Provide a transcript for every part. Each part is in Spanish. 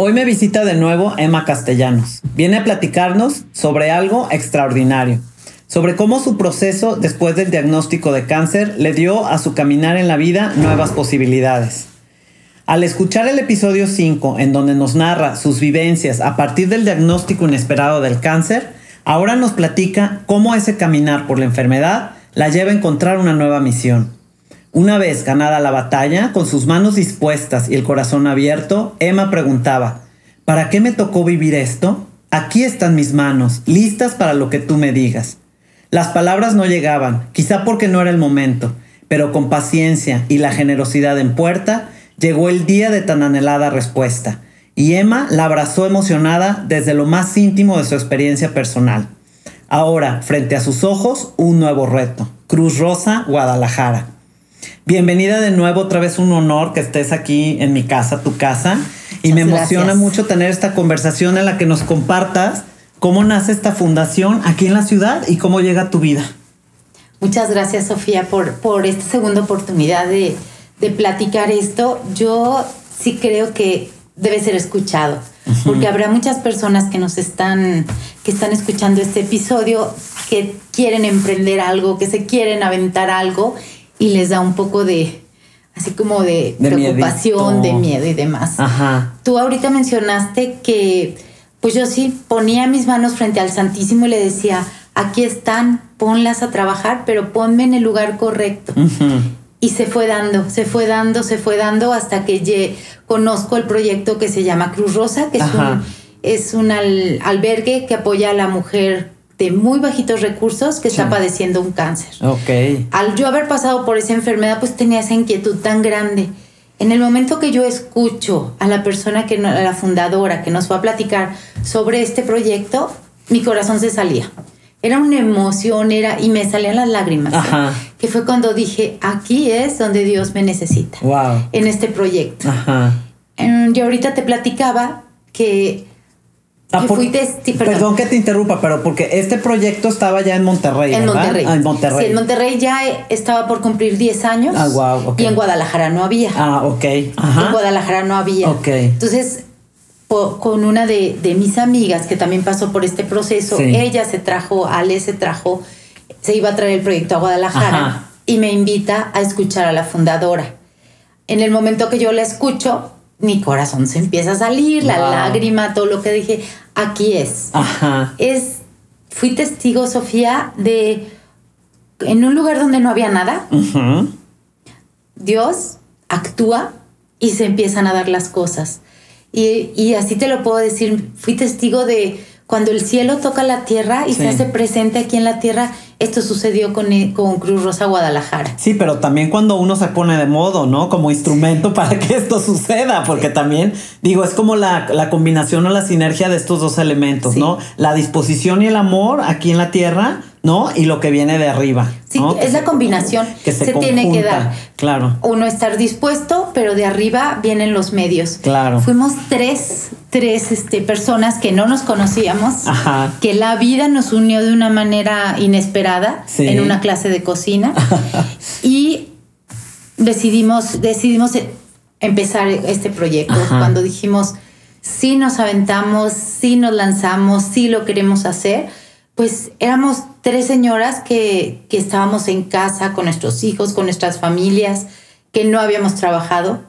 Hoy me visita de nuevo Emma Castellanos. Viene a platicarnos sobre algo extraordinario, sobre cómo su proceso después del diagnóstico de cáncer le dio a su caminar en la vida nuevas posibilidades. Al escuchar el episodio 5, en donde nos narra sus vivencias a partir del diagnóstico inesperado del cáncer, ahora nos platica cómo ese caminar por la enfermedad la lleva a encontrar una nueva misión. Una vez ganada la batalla, con sus manos dispuestas y el corazón abierto, Emma preguntaba, ¿para qué me tocó vivir esto? Aquí están mis manos, listas para lo que tú me digas. Las palabras no llegaban, quizá porque no era el momento, pero con paciencia y la generosidad en puerta, llegó el día de tan anhelada respuesta, y Emma la abrazó emocionada desde lo más íntimo de su experiencia personal. Ahora, frente a sus ojos, un nuevo reto. Cruz Rosa, Guadalajara. Bienvenida de nuevo, otra vez un honor que estés aquí en mi casa, tu casa. Y me emociona mucho tener esta conversación en la que nos compartas cómo nace esta fundación aquí en la ciudad y cómo llega a tu vida. Muchas gracias, Sofía, por, por esta segunda oportunidad de, de platicar esto. Yo sí creo que debe ser escuchado, porque habrá muchas personas que nos están, que están escuchando este episodio, que quieren emprender algo, que se quieren aventar algo y les da un poco de, así como de, preocupación, de miedo y demás. Ajá. Tú ahorita mencionaste que, pues yo sí ponía mis manos frente al Santísimo y le decía, aquí están, ponlas a trabajar, pero ponme en el lugar correcto. Y se fue dando, se fue dando, se fue dando hasta que conozco el proyecto que se llama Cruz Rosa, que es un, es un albergue que apoya a la mujer de muy bajitos recursos que está padeciendo un cáncer. Ok. Al yo haber pasado por esa enfermedad, pues tenía esa inquietud tan grande. En el momento que yo escucho a la persona que a la fundadora que nos va a platicar sobre este proyecto, mi corazón se salía. Era una emoción, era y me salían las lágrimas. Ajá. Que fue cuando dije, aquí es donde Dios me necesita. Wow. En este proyecto. Ajá. Yo ahorita te platicaba que Ah, perdón. que te interrumpa, pero porque este proyecto estaba ya en Monterrey. En Monterrey. Ah, en Monterrey. Sí, en Monterrey ya estaba por cumplir 10 años. Ah, wow. Y en Guadalajara no había. Ah, ok. Ajá. En Guadalajara no había. Ok. Entonces, con una de, mis amigas que también pasó por este proceso, ella se trajo, Ale se trajo, se iba a traer el proyecto a Guadalajara y me invita a escuchar a la fundadora. En el momento que yo la escucho, mi corazón se empieza a salir, la lágrima, todo lo que dije, aquí es. Ajá. Es, fui testigo, Sofía, de, en un lugar donde no había nada, Dios actúa y se empiezan a dar las cosas. Y, y, así te lo puedo decir, fui testigo de cuando el cielo toca la tierra y se hace presente aquí en la tierra esto sucedió con, eh, con Cruz Rosa Guadalajara. Sí, pero también cuando uno se pone de modo, ¿no? Como instrumento para que esto suceda, porque también, digo, es como la, combinación o la sinergia de estos dos elementos, ¿no? La disposición y el amor aquí en la tierra, ¿no? Y lo que viene de arriba. Sí, es la combinación que se, tiene que dar. Claro. Uno estar dispuesto, pero de arriba vienen los medios. Claro. Fuimos tres, tres este, personas que no nos conocíamos, que la vida nos unió de una manera inesperada en una clase de cocina. Y decidimos, decidimos empezar este proyecto. Cuando dijimos, si nos aventamos, si nos lanzamos, si lo queremos hacer, pues éramos tres señoras que, que estábamos en casa con nuestros hijos, con nuestras familias, que no habíamos trabajado,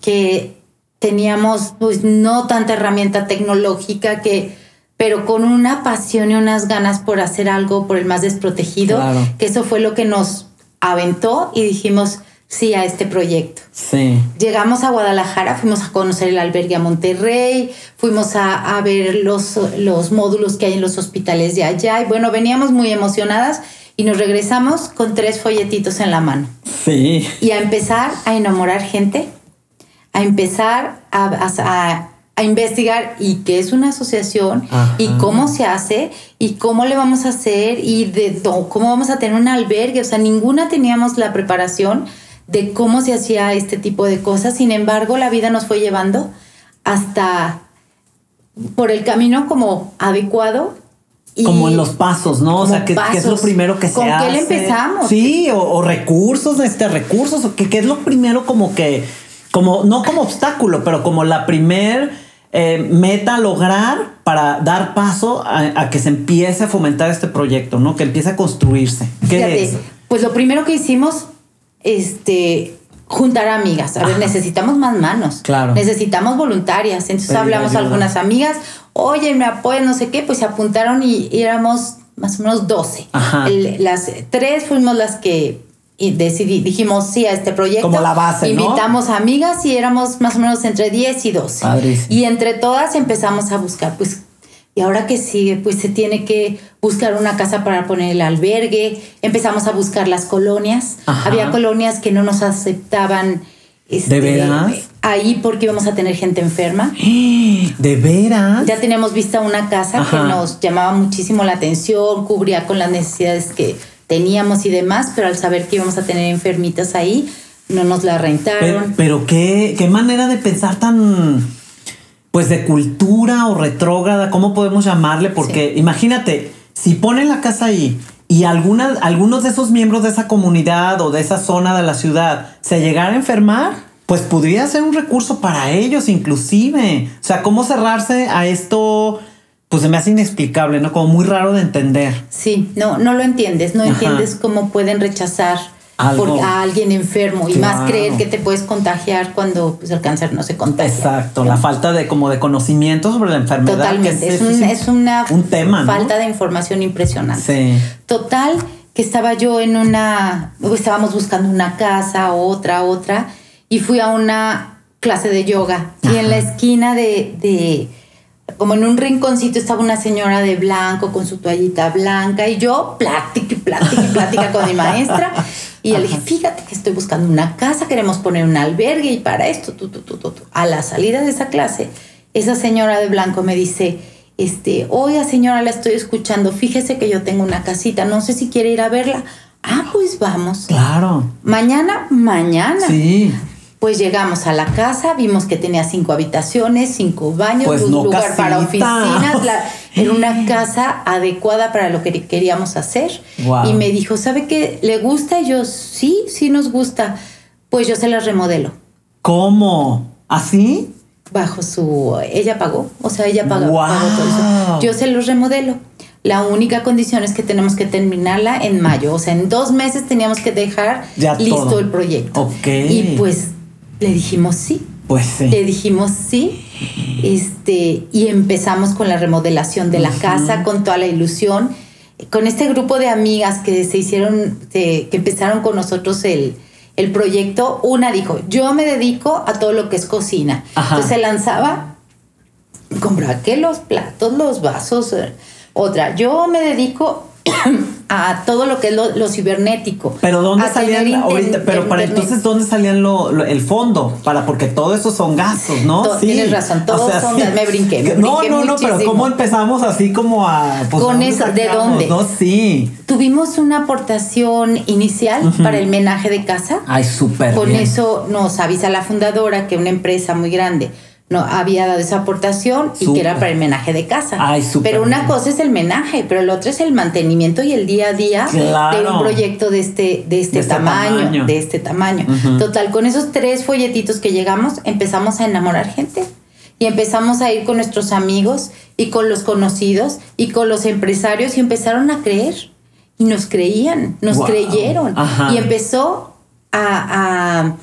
que teníamos pues no tanta herramienta tecnológica que pero con una pasión y unas ganas por hacer algo por el más desprotegido, que eso fue lo que nos aventó y dijimos sí a este proyecto. Sí. Llegamos a Guadalajara, fuimos a conocer el albergue a Monterrey, fuimos a, ver los, los módulos que hay en los hospitales de allá y bueno, veníamos muy emocionadas y nos regresamos con tres folletitos en la mano. Sí. Y a empezar a enamorar gente, a empezar a, a investigar y qué es una asociación y cómo se hace y cómo le vamos a hacer y de cómo vamos a tener un albergue. O sea, ninguna teníamos la preparación de cómo se hacía este tipo de cosas. Sin embargo, la vida nos fue llevando hasta por el camino como adecuado. Y como en los pasos, ¿no? O sea, ¿qué, es lo primero que se hace? ¿Con qué le empezamos? Sí, o, recursos, este, recursos, ¿qué, ¿qué es lo primero como que como, no como obstáculo, pero como la primer eh, meta a lograr para dar paso a, que se empiece a fomentar este proyecto, ¿no? Que empiece a construirse. ¿Qué es? Pues lo primero que hicimos, este, juntar amigas. A ver, necesitamos más manos. Claro. Necesitamos voluntarias. Entonces hablamos a algunas amigas, oye, me apoyan, no sé qué, pues se apuntaron y, éramos más o menos 12. las tres fuimos las que y decidí, dijimos sí a este proyecto. Como la base, Invitamos amigas y éramos más o menos entre 10 y 12. Y entre todas empezamos a buscar, pues, ¿y ahora qué sigue? Pues se tiene que buscar una casa para poner el albergue. Empezamos a buscar las colonias. Había colonias que no nos aceptaban. Este, ¿De veras? Ahí porque íbamos a tener gente enferma. ¿De veras? Ya teníamos vista una casa que nos llamaba muchísimo la atención, cubría con las necesidades que teníamos y demás, pero al saber que íbamos a tener enfermitas ahí, no nos la rentaron. Pero, qué, qué manera de pensar tan, pues de cultura o retrógrada, ¿cómo podemos llamarle? Porque imagínate, si ponen la casa ahí y alguna, algunos de esos miembros de esa comunidad o de esa zona de la ciudad se llegara a enfermar, pues podría ser un recurso para ellos inclusive. O sea, ¿cómo cerrarse a esto? Pues se me hace inexplicable, ¿no? Como muy raro de entender. Sí, no, no lo entiendes, no entiendes cómo pueden rechazar a alguien enfermo y más creer que te puedes contagiar cuando pues, el cáncer no se contagia. Exacto, la falta de como de conocimiento sobre la enfermedad. Totalmente, es, es, una un tema, falta de información impresionante. Sí. Total, que estaba yo en una, estábamos buscando una casa, otra, otra, y fui a una clase de yoga y en la esquina de como en un rinconcito estaba una señora de blanco con su toallita blanca y yo plática y plática y plática con mi maestra y le dije, fíjate que estoy buscando una casa, queremos poner un albergue y para esto, tú, tú, tú. A la salida de esa clase, esa señora de blanco me dice, este, oiga señora, la estoy escuchando, fíjese que yo tengo una casita, no sé si quiere ir a verla. Ah, pues vamos. Claro. Mañana, mañana. Sí. Pues llegamos a la casa, vimos que tenía cinco habitaciones, cinco baños, pues un lugar para oficinas. era una casa adecuada para lo que queríamos hacer. Y me dijo, ¿sabe qué? ¿Le gusta? Y yo, sí, sí nos gusta. Pues yo se las remodelo. ¿Cómo? ¿Así? Bajo su... Ella pagó, o sea, ella pagó, todo eso. Yo se los remodelo. La única condición es que tenemos que terminarla en mayo. O sea, en dos meses teníamos que dejar listo el proyecto. Ok. Y pues le dijimos sí. Pues sí. Le dijimos sí. Este, y empezamos con la remodelación de la casa, con toda la ilusión. Con este grupo de amigas que se hicieron, que empezaron con nosotros el, proyecto, una dijo, yo me dedico a todo lo que es cocina. Entonces se lanzaba, compraba que los platos, los vasos. Eh, otra, yo me dedico a todo lo que es lo, cibernético. Pero ¿dónde salían ahorita? Pero para entonces, ¿dónde salían lo, el fondo? Para, porque todo eso son gastos, ¿no? sí. Tienes razón, todos son gastos. Me brinqué. no, no, no, pero ¿cómo empezamos así como a. Pues, Con eso, ¿de dónde? No, sí. Tuvimos una aportación inicial para el menaje de casa. Ay, súper. Con eso nos avisa la fundadora que una empresa muy grande no había dado esa aportación y que era para el menaje de casa. pero una cosa es el menaje, pero el otro es el mantenimiento y el día a día de un proyecto de este, de este, este tamaño, de este tamaño. Total, con esos tres folletitos que llegamos, empezamos a enamorar gente. Y empezamos a ir con nuestros amigos y con los conocidos y con los empresarios y empezaron a creer. Y nos creían, nos creyeron. Y empezó a,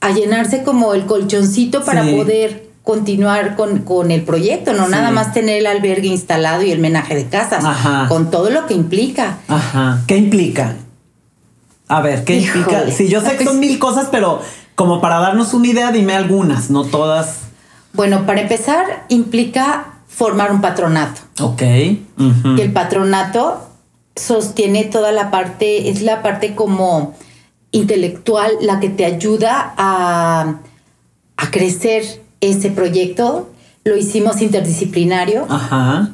a, llenarse como el colchoncito para poder continuar con, con el proyecto, no Sí. nada más tener el albergue instalado y el menaje de casas, Ajá. con todo lo que implica. Ajá. ¿Qué implica? A ver, ¿qué Híjole. implica? Sí, yo sé que son mil cosas, pero como para darnos una idea, dime algunas, no todas. Bueno, para empezar, implica formar un patronato. Ok. Y el patronato sostiene toda la parte, es la parte como intelectual, la que te ayuda a, a crecer ese proyecto. Lo hicimos interdisciplinario, Ajá.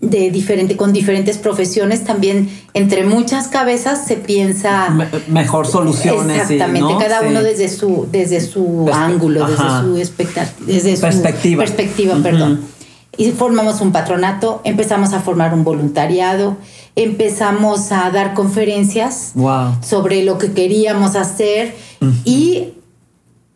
de diferente, con diferentes profesiones. También entre muchas cabezas se piensa. Me- mejor soluciones. Exactamente, ¿no? cada Sí. uno desde su, desde su Perspe- ángulo, desde su desde su Perspectiva. perdón. Y formamos un patronato, empezamos a formar un voluntariado, empezamos a dar conferencias Wow. sobre lo que queríamos hacer y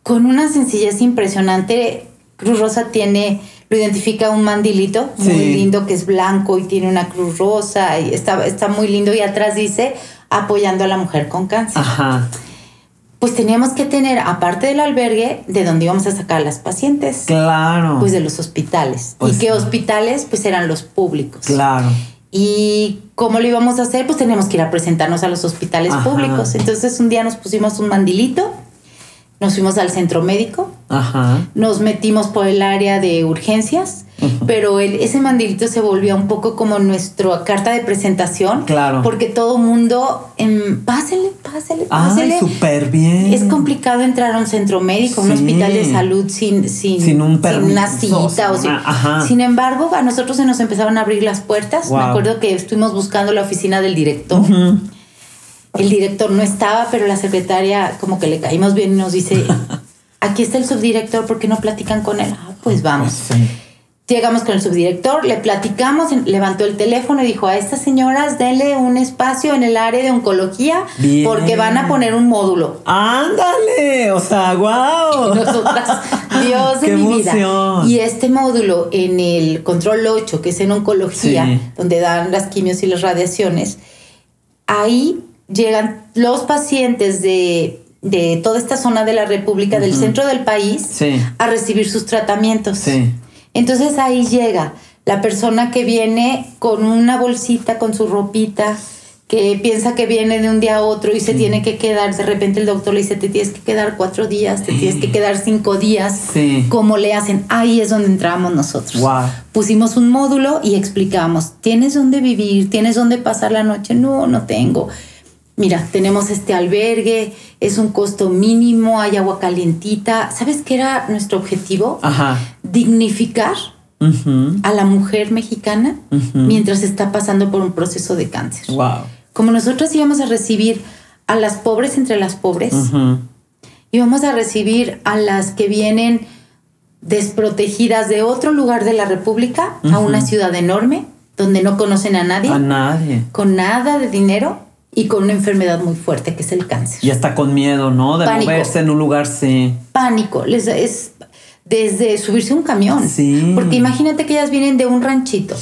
con una sencillez impresionante, Cruz Rosa tiene, lo identifica un mandilito muy Sí. lindo que es blanco y tiene una cruz rosa y está, está muy lindo y atrás dice apoyando a la mujer con cáncer. Ajá. Pues teníamos que tener, aparte del albergue, de donde íbamos a sacar a las pacientes, Claro. pues de los hospitales. Pues ¿Y qué sí. hospitales? Pues eran los públicos. Claro. ¿Y cómo lo íbamos a hacer? Pues teníamos que ir a presentarnos a los hospitales Ajá. públicos. Entonces un día nos pusimos un mandilito, nos fuimos al centro médico, Ajá. nos metimos por el área de urgencias, pero el- ese mandilito se volvió un poco como nuestra carta de presentación. Claro. Porque todo mundo, em, pásele, pásele, Ay, pásele. súper bien. Es complicado entrar a un centro médico, a un hospital de salud sin, sin, Sin un una permiso, cita. o sin sin- una- ajá. Sin embargo, a nosotros se nos empezaron a abrir las puertas. Wow. Me acuerdo que estuvimos buscando la oficina del director. El director no estaba, pero la secretaria como que le caímos bien y nos dice, aquí está el subdirector, ¿por qué no platican con él? Ah, pues vamos. Pues sí. Llegamos con el subdirector, le platicamos, levantó el teléfono y dijo a estas señoras denle un espacio en el área de oncología Bien. porque van a poner un módulo. Ándale, o sea, wow. Nosotras, Dios de Qué mi vida. emoción. Y este módulo en el control 8, que es en oncología, Sí. donde dan las quimios y las radiaciones, ahí llegan los pacientes de, de toda esta zona de la República, del centro del país, Sí. a recibir sus tratamientos. Sí. Entonces ahí llega la persona que viene con una bolsita, con su ropita, que piensa que viene de un día a otro y se tiene que quedar, de repente el doctor le dice, te tienes que quedar cuatro días, te tienes que quedar cinco días, Sí. ¿cómo le hacen? Ahí es donde entramos nosotros. Wow. Pusimos un módulo y explicamos, ¿tienes dónde vivir? ¿Tienes dónde pasar la noche? No, no tengo. Mira, tenemos este albergue, es un costo mínimo, hay agua calientita. ¿Sabes qué era nuestro objetivo? Ajá. Dignificar a la mujer mexicana mientras está pasando por un proceso de cáncer. Wow. Como nosotros íbamos a recibir a las pobres entre las pobres, Ujú. íbamos a recibir a las que vienen desprotegidas de otro lugar de la República a una ciudad enorme donde no conocen a nadie, A nadie. con nada de dinero y con una enfermedad muy fuerte que es el cáncer. Y está con miedo, ¿no? De Pánico. moverse en un lugar, sí. pánico, les es desde subirse a un camión. Sí. Porque imagínate que ellas vienen de un ranchito,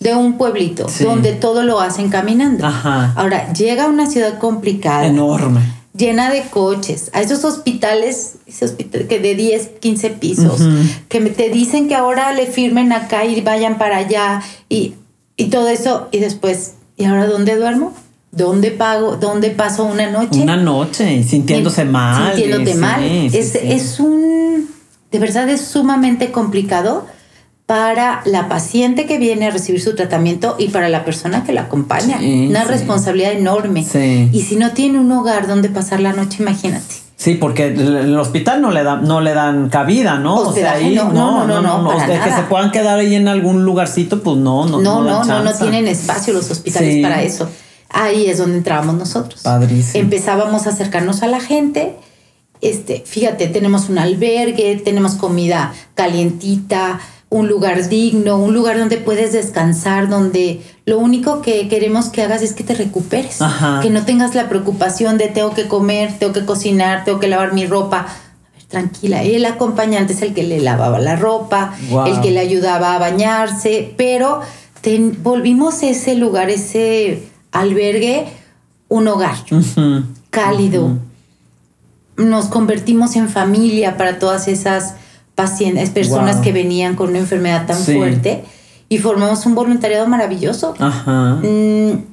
de un pueblito, Sí. donde todo lo hacen caminando. Ajá. Ahora, llega a una ciudad complicada, Enorme. llena de coches, a esos hospitales, ese hospital que de 10, 15 pisos, Ujú. que me- te dicen que ahora le firmen acá y vayan para allá y, y todo eso, y después, ¿y ahora dónde duermo? ¿Dónde pago? ¿Dónde paso una noche? Una noche sintiéndose mal. Sintiéndote sí, mal. sí, es, sí. es un. De verdad es sumamente complicado para la paciente que viene a recibir su tratamiento y para la persona que la acompaña. Una responsabilidad enorme. Sí. Y si no tiene un hogar donde pasar la noche, imagínate. Sí, porque el, hospital no le da, no le dan cabida, ¿no? Hospedaje, no, no, no, no, para de que se puedan quedar ahí en algún lugarcito, pues no, no. No, no, no, no, tienen espacio los hospitales para eso. Ahí es donde entrábamos nosotros. Padrísimo. Empezábamos a acercarnos a la gente. Este, fíjate, tenemos un albergue, tenemos comida calientita, un lugar digno, un lugar donde puedes descansar, donde lo único que queremos que hagas es que te recuperes, Ajá. que no tengas la preocupación de tengo que comer, tengo que cocinar, tengo que lavar mi ropa. A ver, tranquila, el acompañante es el que le lavaba la ropa, Wow. el que le ayudaba a bañarse, pero ten- volvimos ese lugar, ese albergue, un hogar cálido. Nos convertimos en familia para todas esas pacientes, personas Wow. que venían con una enfermedad tan Sí. fuerte y formamos un voluntariado maravilloso. Ajá. Mm,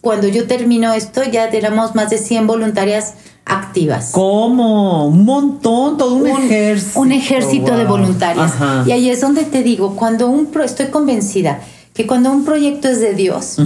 Cuando yo termino esto, ya tenemos más de 100 voluntarias activas. ¿Cómo? Un montón, todo un, ejército. un ejército de voluntarias. Ajá. Y ahí es donde te digo, cuando un pro, estoy convencida que cuando un proyecto es de Dios.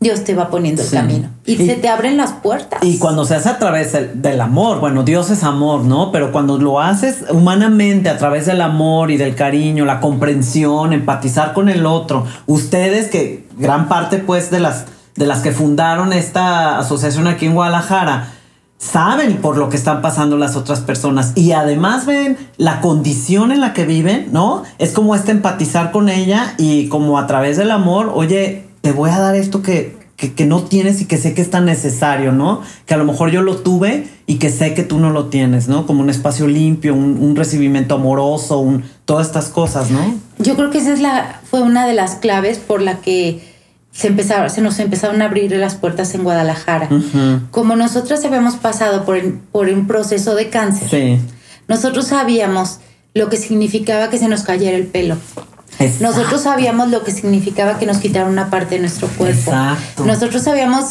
Dios te va poniendo el Sí. camino y, Y- se te abren las puertas. Y cuando se hace a través del, del amor, bueno, Dios es amor, ¿no? Pero cuando lo haces humanamente, a través del amor y del cariño, la comprensión, empatizar con el otro, ustedes que gran parte pues de las, de las que fundaron esta asociación aquí en Guadalajara, saben por lo que están pasando las otras personas y además ven la condición en la que viven, ¿no? Es como este empatizar con ella y como a través del amor, oye, te voy a dar esto que, que, que no tienes y que sé que es tan necesario, ¿no? Que a lo mejor yo lo tuve y que sé que tú no lo tienes, ¿no? Como un espacio limpio, un, un recibimiento amoroso, un, todas estas cosas, ¿no? Yo creo que esa es la, fue una de las claves por la que se, empezaron, se nos empezaron a abrir las puertas en Guadalajara. Como nosotros habíamos pasado por, por un proceso de cáncer, Sí. nosotros sabíamos lo que significaba que se nos cayera el pelo. Exacto. Nosotros sabíamos lo que significaba que nos quitaran una parte de nuestro cuerpo. Exacto. Nosotros sabíamos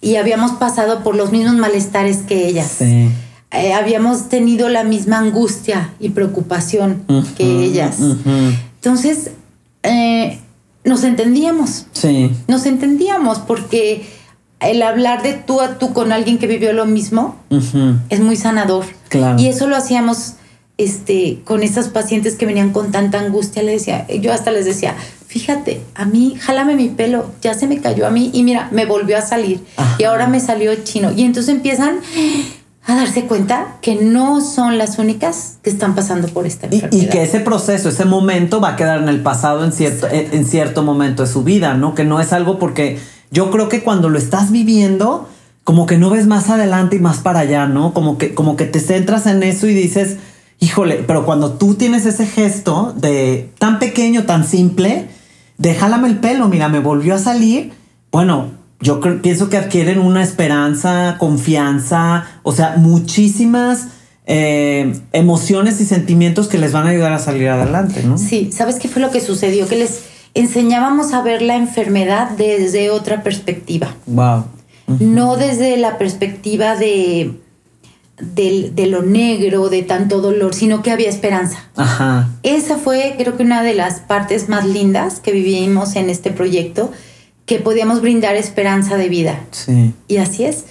y habíamos pasado por los mismos malestares que ellas. Sí. Eh, habíamos tenido la misma angustia y preocupación que ellas. Entonces, eh, nos entendíamos, Sí. nos entendíamos porque el hablar de tú a tú con alguien que vivió lo mismo es muy sanador. Claro. Y eso lo hacíamos este, con esas pacientes que venían con tanta angustia. Le decía, yo hasta les decía, fíjate, a mí, jálame mi pelo, ya se me cayó a mí y mira, me volvió a salir Ajá. y ahora me salió chino. Y entonces empiezan a darse cuenta que no son las únicas que están pasando por esta Y, enfermedad. y que ese proceso, ese momento va a quedar en el pasado en cierto, en, en cierto momento de su vida, ¿no? Que no es algo porque yo creo que cuando lo estás viviendo, como que no ves más adelante y más para allá, ¿no? Como que, como que te centras en eso y dices, híjole, pero cuando tú tienes ese gesto de tan pequeño, tan simple, de jálame el pelo, mira, me volvió a salir, bueno, yo creo- pienso que adquieren una esperanza, confianza, o sea, muchísimas eh, emociones y sentimientos que les van a ayudar a salir adelante, ¿no? Sí, ¿sabes qué fue lo que sucedió? Que les enseñábamos a ver la enfermedad desde otra perspectiva. Wow. no desde la perspectiva de, del- de lo negro, de tanto dolor, sino que había esperanza. Ajá. Esa fue, creo que una de las partes más lindas que vivimos en este proyecto, que podíamos brindar esperanza de vida. Sí. Y así es.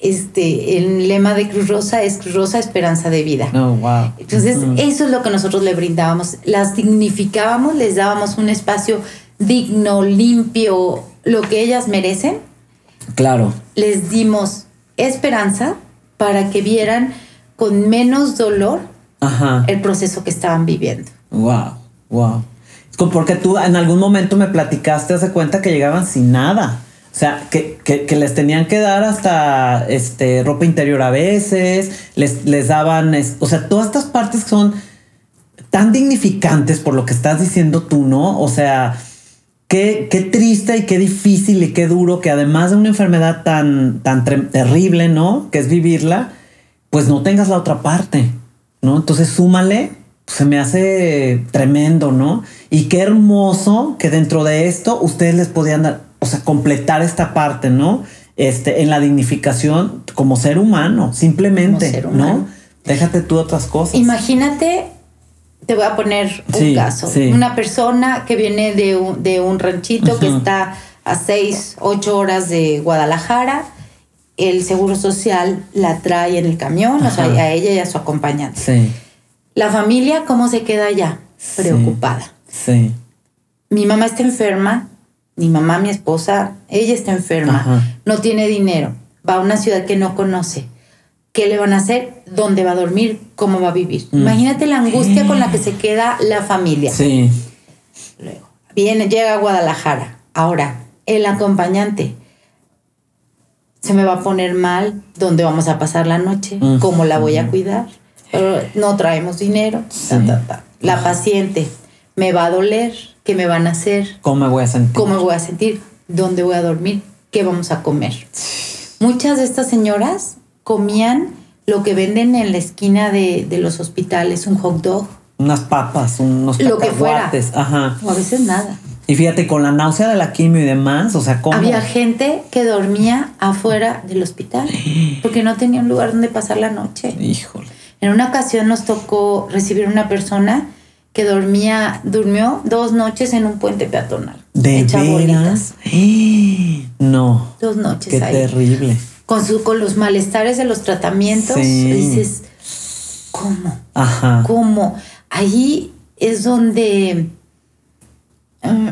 Este, el lema de Cruz Rosa es Cruz Rosa, esperanza de vida. No, wow. Entonces, eso es lo que nosotros le brindábamos. Las dignificábamos, les dábamos un espacio digno, limpio, lo que ellas merecen Claro. les dimos esperanza para que vieran con menos dolor Ajá. el proceso que estaban viviendo. Wow. Wow. Porque tú en algún momento me platicaste, hace cuenta que llegaban sin nada. O sea, que, que- que les tenían que dar hasta este, ropa interior a veces, les, les daban, es- o sea, todas estas partes son tan dignificantes por lo que estás diciendo tú, ¿no? O sea, qué, qué triste y qué difícil y qué duro que además de una enfermedad tan, tan terrible, ¿no? Que es vivirla, pues no tengas la otra parte, ¿no? Entonces súmale, pues, se me hace tremendo, ¿no? Y qué hermoso que dentro de esto ustedes les podían dar, o sea, completar esta parte, ¿no? Este, en la dignificación como ser humano, simplemente, Como ser humano. ¿no? Déjate tú otras cosas. Imagínate, te voy a poner un Sí, caso, sí. una persona que viene de un, de un ranchito que está a 6, 8 horas de Guadalajara, el Seguro Social la trae en el camión, o sea, a ella y a su acompañante. Sí, La familia, ¿cómo se queda allá? Preocupada. sí, mi mamá está enferma, mi mamá, mi esposa, ella está enferma, Ajá. no tiene dinero, va a una ciudad que no conoce. ¿Qué le van a hacer? ¿Dónde va a dormir? ¿Cómo va a vivir? Mm. Imagínate la angustia con la que se queda la familia. sí, Luego, viene, llega a Guadalajara. Ahora, el acompañante. Se me va a poner mal, ¿dónde vamos a pasar la noche? Mm. ¿Cómo la voy a cuidar? Pero no traemos dinero. ta, Sí. ta, ta. La paciente, ¿me va a doler? ¿Qué me van a hacer? ¿cómo me voy a sentir? ¿Cómo me voy a sentir? ¿Dónde voy a dormir? ¿Qué vamos a comer? Muchas de estas señoras comían lo que venden en la esquina de, de los hospitales, un hot dog, Unas papas, unos Lo que fuera. Ajá. O a veces nada. Y fíjate, con la náusea de la quimio y demás, o sea, ¿cómo? Había gente que dormía afuera del hospital porque no tenía un lugar donde pasar la noche. Híjole. En una ocasión nos tocó recibir una persona que dormía, durmió dos noches en un puente peatonal. ¿De veras? No. Dos noches Qué ahí. terrible. Con, su, con los malestares de los tratamientos, Sí. dices, ¿cómo? Ajá. ¿Cómo? Ahí es donde mm,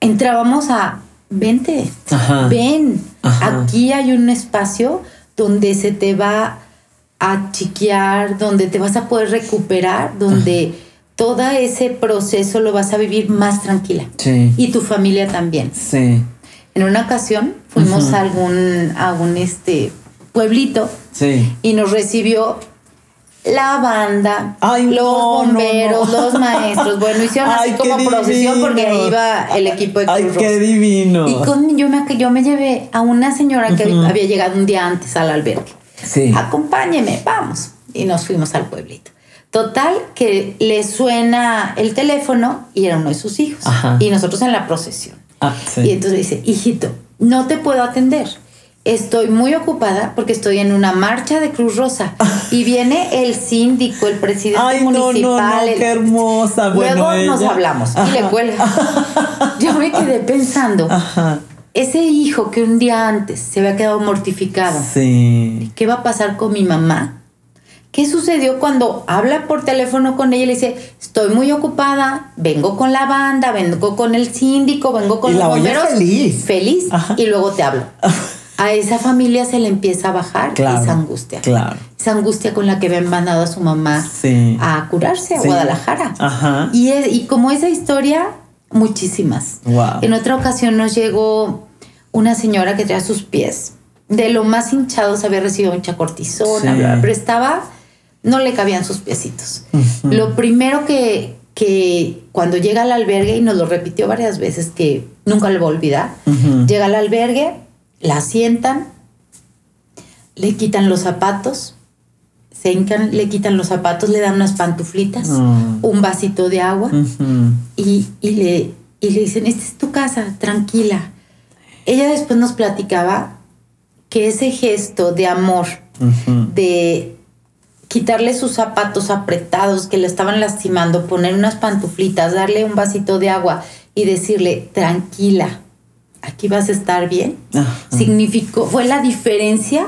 entrábamos a, vente, Ajá. ven, Ajá. aquí hay un espacio donde se te va a chiquear, donde te vas a poder recuperar, donde todo ese proceso lo vas a vivir más tranquila. Sí. Y tu familia también. Sí. En una ocasión fuimos a algún, a un este pueblito Sí. y nos recibió la banda, Ay, los no, bomberos, no. los maestros. Bueno, hicieron Ay, así como procesión porque ahí iba el equipo de Cruz Ay, qué divino. Y con, yo, me, yo me llevé a una señora que había llegado un día antes al albergue. Sí. Acompáñeme, vamos. Y nos fuimos al pueblito. Total, que le suena el teléfono y era uno de sus hijos. Ajá. Y nosotros en la procesión. Ah, sí. Y entonces dice, hijito, no te puedo atender. Estoy muy ocupada porque estoy en una marcha de Cruz Rosa y viene el síndico, el presidente Ay, no, no, municipal. no, el- qué hermosa. Luego Bueno, nos ella- hablamos y le cuelga. Yo me quedé pensando, Ajá. ese hijo que un día antes se había quedado mortificado, Sí. ¿qué va a pasar con mi mamá? ¿Qué sucedió cuando habla por teléfono con ella y le dice, estoy muy ocupada, vengo con la banda, vengo con el síndico, vengo con Y los la bomberos? feliz. Feliz. Ajá. Y luego te hablo. A esa familia se le empieza a bajar Claro. esa angustia. Claro. Esa angustia con la que habían mandado a su mamá Sí. a curarse a Sí. Guadalajara. Ajá. Y, es- y como esa historia, muchísimas. Wow. En otra ocasión nos llegó una señora que traía sus pies. De lo más hinchados había recibido mucha cortisona, Sí. pero estaba, no le cabían sus piecitos. Lo primero que, que cuando llega al albergue, y nos lo repitió varias veces, que nunca le voy a olvidar, llega al albergue, la sientan, le quitan los zapatos, se hincan, le quitan los zapatos, le dan unas pantuflitas, Mm. un vasito de agua y, y le, y le dicen, esta es tu casa, tranquila. Ella después nos platicaba que ese gesto de amor, de quitarle sus zapatos apretados que le estaban lastimando, poner unas pantuflitas, darle un vasito de agua y decirle, tranquila, aquí vas a estar bien, Ajá. significó, fue la diferencia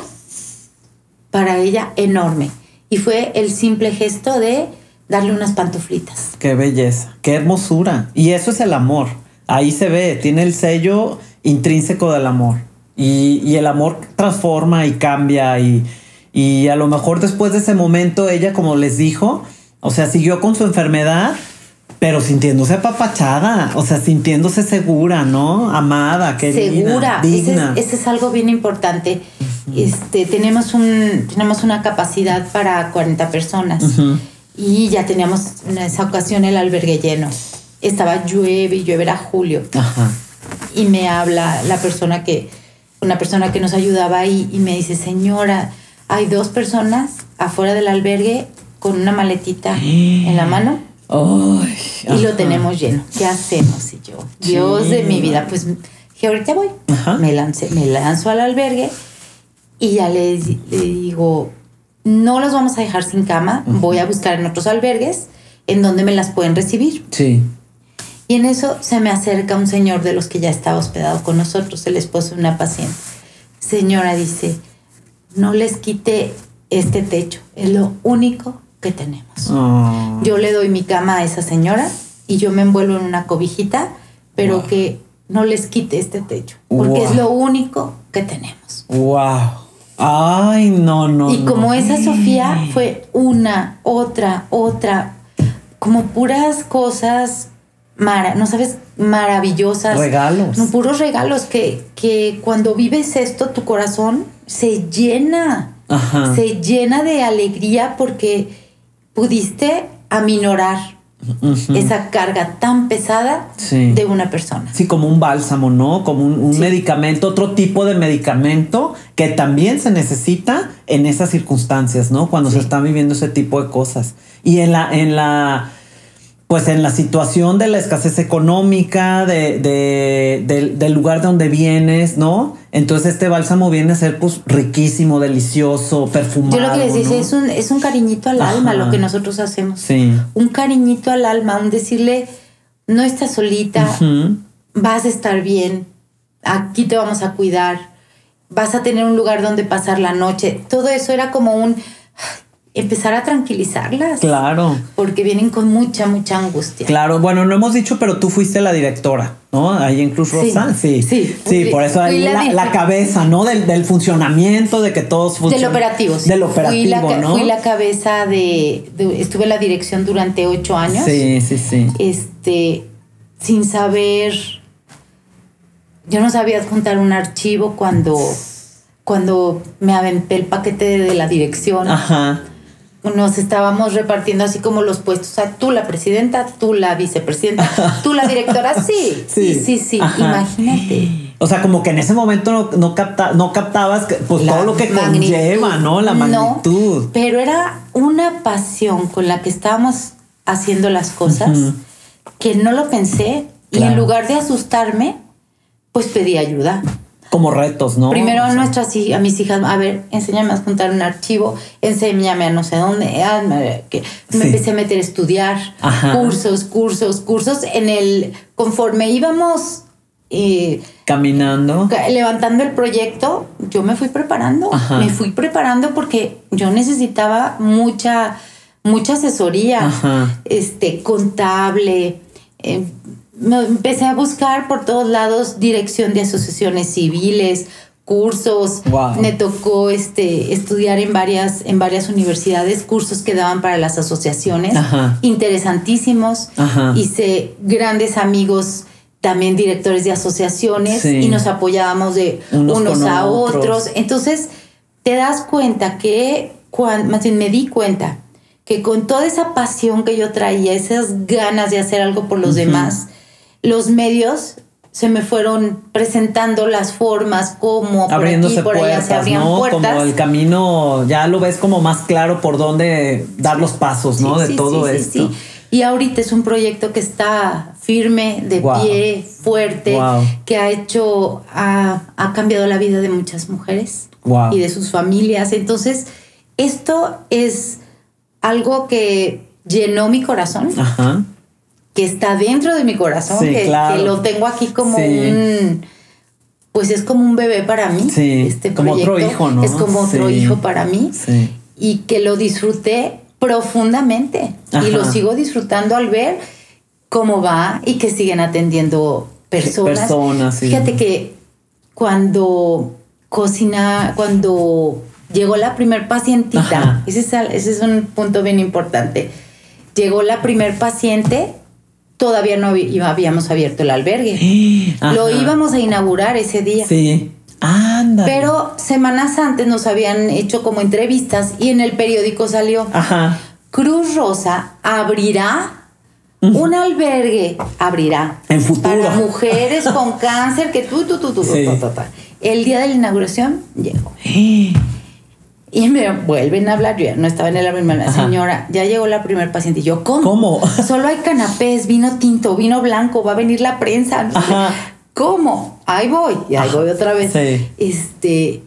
para ella enorme. Y fue el simple gesto de darle unas pantuflitas. Qué belleza, qué hermosura. Y eso es el amor. Ahí se ve, tiene el sello intrínseco del amor. Y, y el amor transforma y cambia. Y, y a lo mejor después de ese momento, ella, como les dijo, o sea, siguió con su enfermedad, pero sintiéndose apapachada, o sea, sintiéndose segura, ¿no? Amada, querida, segura. Ese digna. es, ese es algo bien importante. Este, tenemos, un, tenemos una capacidad para 40 personas Ujú. y ya teníamos en esa ocasión el albergue lleno. Estaba llueve y llueve, era julio. Ajá. Y me habla la persona que, una persona que nos ayudaba y, y me dice, señora, hay dos personas afuera del albergue con una maletita en la mano Ay, y lo tenemos lleno. ¿Qué hacemos? Y yo, Dios de mi vida, pues que ahorita voy. Ajá. Me, lancé, me lanzo al albergue y ya le, le digo, no los vamos a dejar sin cama, voy a buscar en otros albergues en donde me las pueden recibir. Sí. Y en eso se me acerca un señor de los que ya estaba hospedado con nosotros, el esposo de una paciente. Señora dice, no les quite este techo, es lo único que tenemos. Oh. Yo le doy mi cama a esa señora y yo me envuelvo en una cobijita, pero Wow. que no les quite este techo, porque Wow. es lo único que tenemos. Wow. Ay, no, no. y como no. esa Sofía fue una, otra, otra, como puras cosas, mara, no sabes, maravillosas. Regalos. No, puros regalos que, que cuando vives esto, tu corazón se llena, Ajá. se llena de alegría porque pudiste aminorar esa carga tan pesada de una persona. Sí, como un bálsamo, ¿no? Como un, medicamento, otro tipo de medicamento que también se necesita en esas circunstancias, ¿no? Cuando se están viviendo ese tipo de cosas. Y en la, en la pues en la situación de la escasez económica, de, del lugar de donde vienes, ¿no? Entonces este bálsamo viene a ser pues riquísimo, delicioso, perfumado. Yo lo que les decía es, un, es un cariñito al alma lo que nosotros hacemos. Sí. Un cariñito al alma, un decirle, no estás solita, vas a estar bien, aquí te vamos a cuidar, vas a tener un lugar donde pasar la noche. Todo eso era como un empezar a tranquilizarlas. Claro. Porque vienen con mucha, mucha angustia. Claro, bueno, no hemos dicho, pero tú fuiste la directora, ¿no? Ahí en Cruz Rosa. Sí, sí. Sí, por eso ahí la, cabeza, ¿no? Del, funcionamiento, de que todos funcionan. Del operativo. Del operativo, fui la, ¿no? Fui la cabeza de, Estuve en la dirección durante ocho años. Sí, sí, sí. Este, sin saber... Yo no sabía juntar un archivo cuando... Cuando me aventé el paquete de la dirección. Ajá nos estábamos repartiendo así como los puestos. O sea, tú la presidenta, tú la vicepresidenta, tú la directora. Sí, sí, sí, sí. Imagínate. O sea, como que en ese momento no, no, no captabas pues, todo lo que conlleva, ¿no? La magnitud. pero era una pasión con la que estábamos haciendo las cosas que no lo pensé y en lugar de asustarme, pues pedí ayuda como retos, ¿no? Primero a nuestras a mis hijas, a ver, enséñame a juntar un archivo, enséñame a no sé dónde, que me empecé a meter a estudiar cursos, cursos, cursos en el conforme íbamos eh, caminando, levantando el proyecto, yo me fui preparando, me fui preparando porque yo necesitaba mucha mucha asesoría, este contable, eh, empecé a buscar por todos lados dirección de asociaciones civiles, cursos. Me tocó este, estudiar en varias, en varias universidades, cursos que daban para las asociaciones, interesantísimos. Hice grandes amigos también directores de asociaciones y nos apoyábamos de unos, a otros. Entonces, te das cuenta que, cuando, más bien me di cuenta que con toda esa pasión que yo traía, esas ganas de hacer algo por los demás, los medios se me fueron presentando las formas como abriéndose por puertas, se abrían ¿no? Como el camino ya lo ves como más claro por dónde dar los pasos, ¿no? de todo esto. Y ahorita es un proyecto que está firme, de pie, fuerte, que ha hecho, ha, ha, cambiado la vida de muchas mujeres y de sus familias. Entonces, esto es algo que llenó mi corazón. Ajá que está dentro de mi corazón, que, lo tengo aquí como un pues es como un bebé para mí. este como otro hijo, ¿no? Es como otro hijo para mí. Y que lo disfruté profundamente. Y lo sigo disfrutando al ver cómo va y que siguen atendiendo personas. Personas, Fíjate que cuando cocina, cuando llegó la primer pacientita, ese es, ese es un punto bien importante. Llegó la primer paciente todavía no habíamos abierto el albergue. Lo íbamos a inaugurar ese día. Sí. Anda. Pero semanas antes nos habían hecho como entrevistas y en el periódico salió. Ajá. Cruz Rosa abrirá un albergue, abrirá. En futuro. Para mujeres con cáncer que tú, tú, tú, tú, sí. El día de la inauguración llegó. Y me vuelven a hablar, yo ya no estaba en el la señora, ya llegó la primer paciente. Y yo, ¿cómo? ¿Cómo? Solo hay canapés, vino tinto, vino blanco, va a venir la prensa. ¿Cómo? Ahí voy. Y ahí voy otra vez. Este,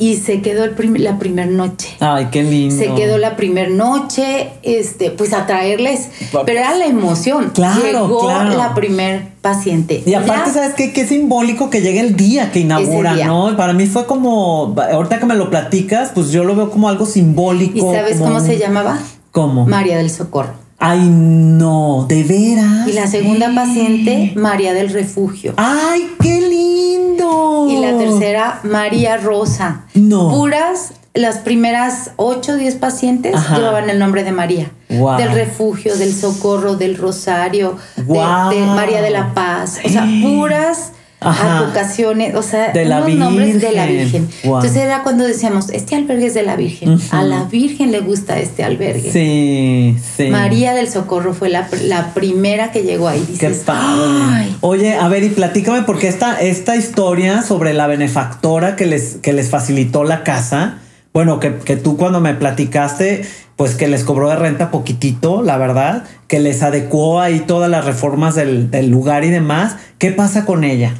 y se quedó el la primera noche. Ay, qué lindo. Se quedó la primera noche, este, pues a traerles, pero era la emoción. Claro, Llegó claro. la primer paciente. Y aparte, ¿sabes qué? Qué simbólico que llegue el día que inaugura, ¿no? Para mí fue como, ahorita que me lo platicas, pues yo lo veo como algo simbólico. ¿Y sabes cómo se llamaba? ¿Cómo? María del Socorro. Ay, no, de veras. Y la segunda paciente, María del Refugio. Ay, qué lindo. Y la tercera, María Rosa. No. Puras, las primeras 8 o 10 pacientes llevaban el nombre de María. Del refugio, del socorro, del rosario, de, María de la Paz. O sea, puras Ajá. advocaciones, o sea, De la unos nombres de la Virgen. Wow. Entonces era cuando decíamos, este albergue es de la Virgen. A la Virgen le gusta este albergue. Sí, sí. María del Socorro fue la, la primera que llegó ahí. Qué Dices, padre. "Ay". Oye, a ver, y platícame, porque esta, esta historia sobre la benefactora que les, que les facilitó la casa, bueno, que, que tú cuando me platicaste, pues que les cobró de renta poquitito, la verdad, que les adecuó ahí todas las reformas del, del lugar y demás, ¿qué pasa con ella?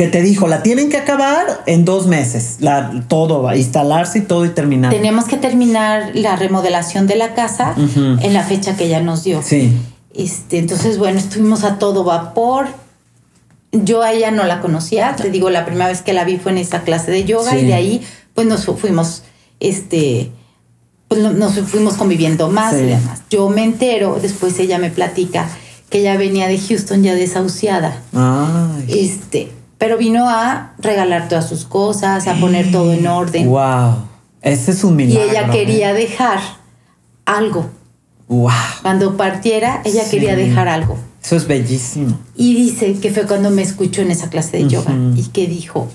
Que te dijo, la tienen que acabar en dos meses, la, todo, va, instalarse y todo y terminar. Tenemos que terminar la remodelación de la casa en la fecha que ella nos dio. Sí, Este, entonces, bueno, estuvimos a todo vapor. Yo a ella no la conocía, te digo, la primera vez que la vi fue en esa clase de yoga Sí. y de ahí pues nos fu- fuimos, este, pues no- nos fuimos conviviendo más Sí. y demás. Yo me entero, después ella me platica que ella venía de Houston ya desahuciada, Ay. este, pero vino a regalar todas sus cosas, a poner todo en orden Wow. Ese es un y milagro. ella quería ¿eh? dejar algo. Wow. Cuando partiera, ella Sí. quería dejar algo. Eso es bellísimo. Y dice que fue cuando me escuchó en esa clase de yoga Ujú. y que dijo,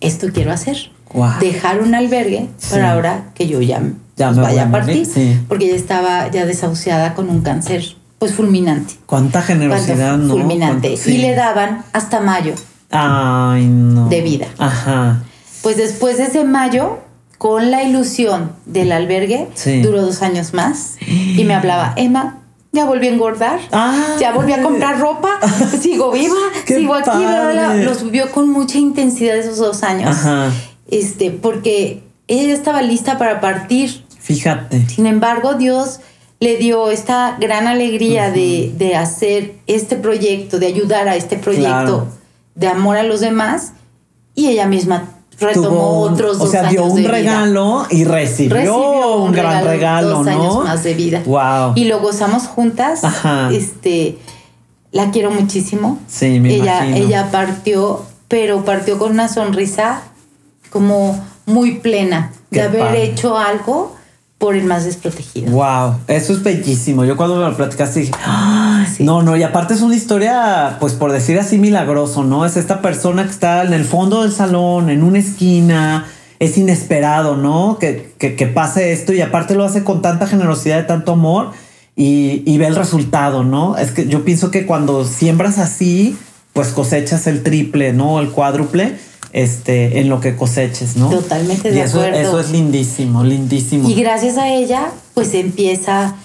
esto quiero hacer. Guau. Dejar un albergue Sí. para ahora que yo ya, Ya pues, me vaya a partir. sí. Porque ella estaba ya desahuciada con un cáncer pues fulminante. Cuánta generosidad, ¿no? Fulminante. Cuánto- sí. Y le daban hasta mayo. Ay, no. de vida. Ajá. Pues después de ese mayo, con la ilusión del albergue, Sí. duró dos años más. Y me hablaba, Emma, ya volví a engordar. Ah. ya volví a comprar ropa. Sigo viva. Sigo aquí. bla, bla. Los vivió con mucha intensidad esos dos años. Ajá. Este, porque ella estaba lista para partir. Fíjate. Sin embargo, Dios le dio esta gran alegría de, de hacer este proyecto, de ayudar a este proyecto Claro. De amor a los demás. Y ella misma retomó un- otros O dos sea, dio un vida. regalo y recibió, Recibió un, gran regalo, dos ¿no? años más de vida. Wow. Y lo gozamos juntas. Ajá. Este, la quiero muchísimo. Sí, me ella, imagino. ella partió, pero partió con una sonrisa como muy plena Qué de haber padre. hecho algo por el más desprotegido. Wow, eso es bellísimo. Yo cuando me lo platicaste dije, "Ay, Sí. no, no, y aparte es una historia, pues por decir así, milagroso, ¿no? Es esta persona que está en el fondo del salón, en una esquina, es inesperado, ¿no? Que, que, que pase esto y aparte lo hace con tanta generosidad y tanto amor y, y ve el resultado, ¿no? Es que yo pienso que cuando siembras así, pues cosechas el triple, ¿no? El cuádruple. Este, en lo que coseches, ¿no? Totalmente y de eso, acuerdo. Eso es lindísimo, lindísimo. Y gracias a ella, pues empieza,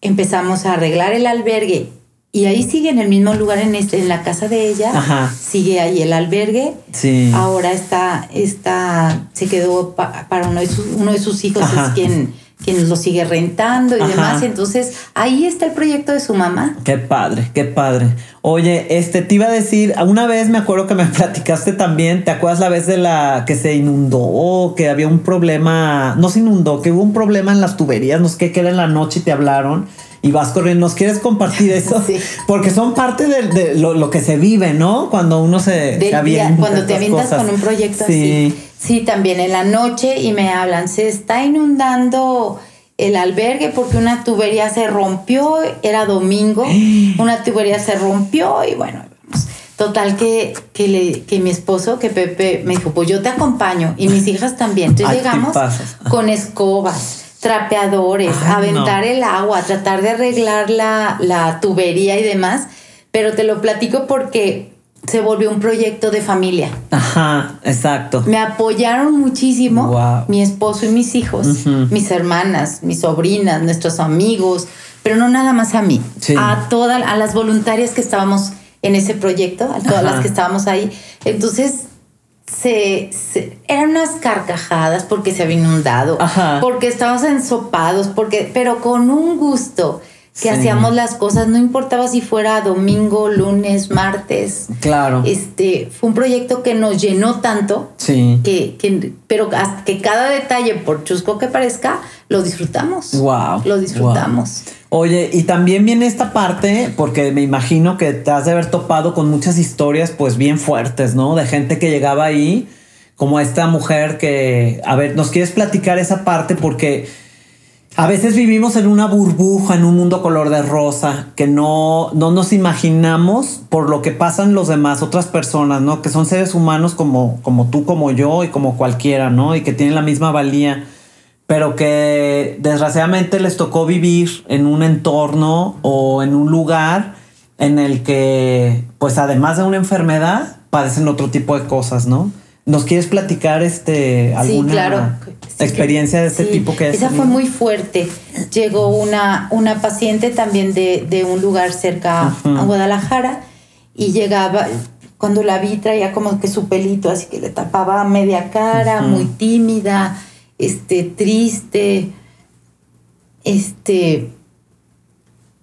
empezamos a arreglar el albergue. Y ahí sigue en el mismo lugar, en, este, en la casa de ella. Ajá. Sigue ahí el albergue. Sí. Ahora está, está, se quedó pa- para uno de, sus, uno de sus hijos, Ajá. es quien, quien lo sigue rentando y Ajá. demás. Entonces, ahí está el proyecto de su mamá. Qué padre, qué padre. Oye, este te iba a decir, una vez me acuerdo que me platicaste también, ¿te acuerdas la vez de la que se inundó, que había un problema, no se inundó, que hubo un problema en las tuberías, no sé qué, que era en la noche y te hablaron y vas corriendo, ¿nos quieres compartir eso? Sí. Porque son parte de, de lo, lo que se vive, ¿no? Cuando uno se, se día, avienta cuando te avientas cosas. con un proyecto sí. así. Sí, también en la noche y me hablan, se está inundando el albergue porque una tubería se rompió, era domingo, una tubería se rompió y bueno, vamos. Total que, que, le, que mi esposo, que Pepe, me dijo, pues yo te acompaño y mis hijas también. Entonces Ay, llegamos con escobas, trapeadores, Ay, aventar no. el agua, tratar de arreglar la, la tubería y demás. Pero te lo platico porque se volvió un proyecto de familia. Ajá, exacto. Me apoyaron muchísimo Wow. mi esposo y mis hijos, mis hermanas, mis sobrinas, nuestros amigos, pero no nada más a mí, Sí. a todas a las voluntarias que estábamos en ese proyecto, a todas Ajá. las que estábamos ahí. Entonces se, se- eran unas carcajadas porque se había inundado, Ajá. porque estábamos ensopados, porque pero con un gusto que Sí. hacíamos las cosas, no importaba si fuera domingo, lunes, martes. Claro. Este fue un proyecto que nos llenó tanto Sí. que, que- pero hasta que cada detalle, por chusco que parezca, lo disfrutamos. Wow. Lo disfrutamos. Oye, y también viene esta parte, porque me imagino que te has de haber topado con muchas historias, pues bien fuertes, ¿no? De gente que llegaba ahí, como esta mujer que, a ver, ¿nos quieres platicar esa parte? Porque A veces vivimos en una burbuja, en un mundo color de rosa, que no, no nos imaginamos por lo que pasan los demás, otras personas, ¿no? Que son seres humanos como, como tú, como yo y como cualquiera, ¿no? Y que tienen la misma valía, pero que desgraciadamente les tocó vivir en un entorno o en un lugar en el que, pues además de una enfermedad, padecen otro tipo de cosas, ¿no? ¿Nos quieres platicar este alguna sí, claro. experiencia de este tipo que Esa fue muy fuerte. Llegó una, una paciente también de, de un lugar cerca a Guadalajara y llegaba, cuando la vi traía como que su pelito, así que le tapaba media cara, muy tímida, este, triste, este...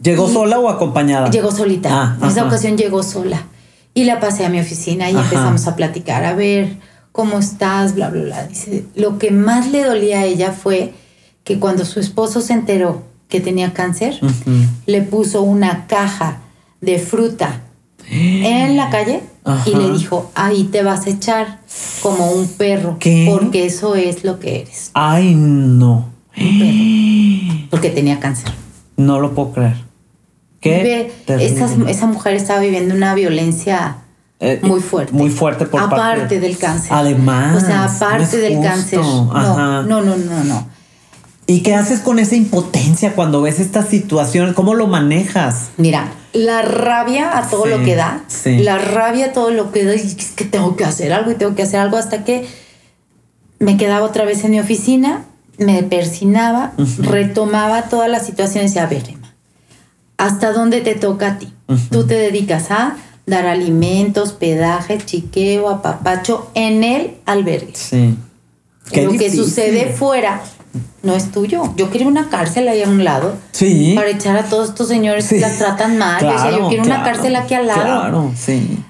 ¿Llegó sola o acompañada? Llegó solita. Ah, en esa ocasión llegó sola. Y la pasé a mi oficina y empezamos a platicar, a ver cómo estás, bla, bla, bla. Dice, lo que más le dolía a ella fue que cuando su esposo se enteró que tenía cáncer, le puso una caja de fruta en la calle y le dijo, ahí te vas a echar como un perro, porque eso es lo que eres. Ay, no. porque tenía cáncer. No lo puedo creer. ¿Qué? esa mujer estaba viviendo una violencia eh, muy fuerte. Muy fuerte por aparte parte del cáncer. Además. O sea, aparte del cáncer. No, no, no, no, no. ¿Y qué haces con esa impotencia cuando ves esta situación? ¿Cómo lo manejas? Mira, la rabia a todo lo que da. La rabia a todo lo que da. Y es que tengo que hacer algo y tengo que hacer algo hasta que me quedaba otra vez en mi oficina, me persinaba, retomaba todas las situaciones y a ver, Emma, ¿hasta dónde te toca a ti? Tú te dedicas a dar alimentos, pedaje, chiqueo, apapacho en el albergue. Sí. Lo que sucede fuera no es tuyo. Yo quiero una cárcel ahí a un lado. Sí. Para echar a todos estos señores que las tratan mal. o sea, yo quiero una cárcel aquí al lado. Claro, sí.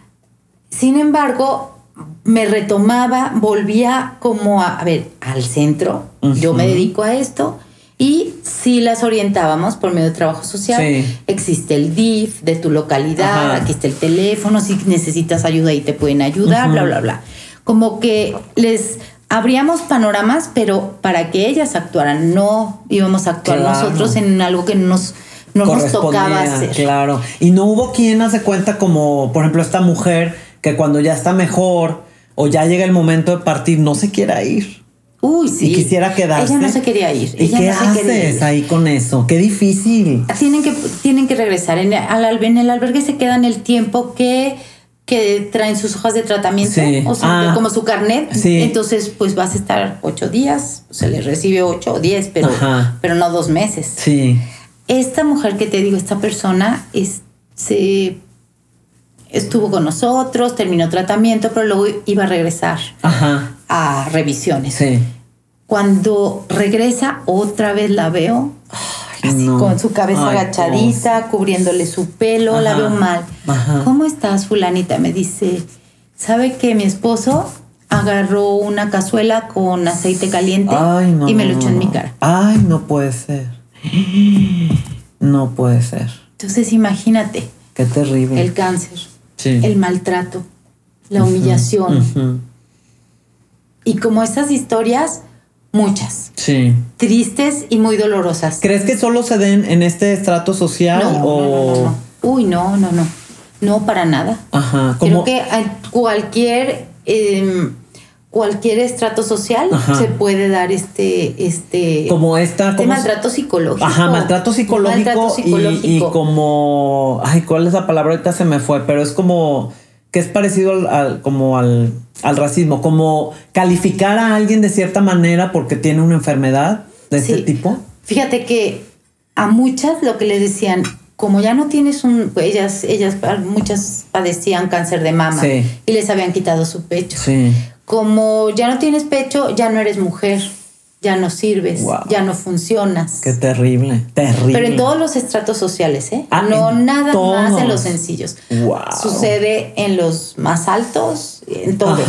Sin embargo, me retomaba, volvía como a, a ver, al centro. Yo me dedico a esto y si las orientábamos por medio de trabajo social. Existe el DIF de tu localidad, aquí está el teléfono, si necesitas ayuda ahí te pueden ayudar, bla, bla, bla. Como que les abríamos panoramas, pero para que ellas actuaran, no íbamos a actuar nosotros en algo que nos, no nos tocaba hacer. Claro. Y no hubo quien hace cuenta como, por ejemplo, esta mujer que cuando ya está mejor o ya llega el momento de partir, no se quiera ir. Uy, sí. Y quisiera quedarse. Ella no se quería ir. ¿Y qué haces ahí con eso? Qué difícil. Tienen que, tienen que regresar. En, al, en el albergue se quedan el tiempo que, que traen sus hojas de tratamiento, o sea, ah. como su carnet. Entonces, pues vas a estar ocho días, se le recibe ocho o diez, pero, pero no dos meses. Sí. Esta mujer que te digo, esta persona, es, se estuvo con nosotros, terminó tratamiento, pero luego iba a regresar a revisiones. Sí. Cuando regresa, otra vez la veo así con su cabeza agachadita, cubriéndole su pelo, la veo mal. ¿Cómo estás, fulanita? Me dice, ¿sabe que mi esposo agarró una cazuela con aceite caliente y me lo echó en mi cara? Ay, no puede ser. No puede ser. Entonces imagínate. Qué terrible. El cáncer el maltrato, la humillación. Y como esas historias, muchas. Sí. Tristes y muy dolorosas. ¿Crees que solo se den en este estrato social no, o...? No, no, Uy, no, no, no. No, para nada. Ajá. Creo que cualquier... Em, cualquier estrato social se puede dar este este como esta este maltrato psicológico ajá maltrato psicológico, Y, como ay cuál es la palabra ahorita se me fue pero es como que es parecido al, como al, al, racismo como calificar a alguien de cierta manera porque tiene una enfermedad de este tipo. Fíjate que a muchas lo que les decían como ya no tienes un ellas ellas muchas padecían cáncer de mama y les habían quitado su pecho. Sí. Como ya no tienes pecho, ya no eres mujer, ya no sirves, ya no funcionas. Qué terrible, terrible. Pero en todos los estratos sociales, ¿eh? Ah, no nada más en los sencillos. Sucede en los más altos, en todos.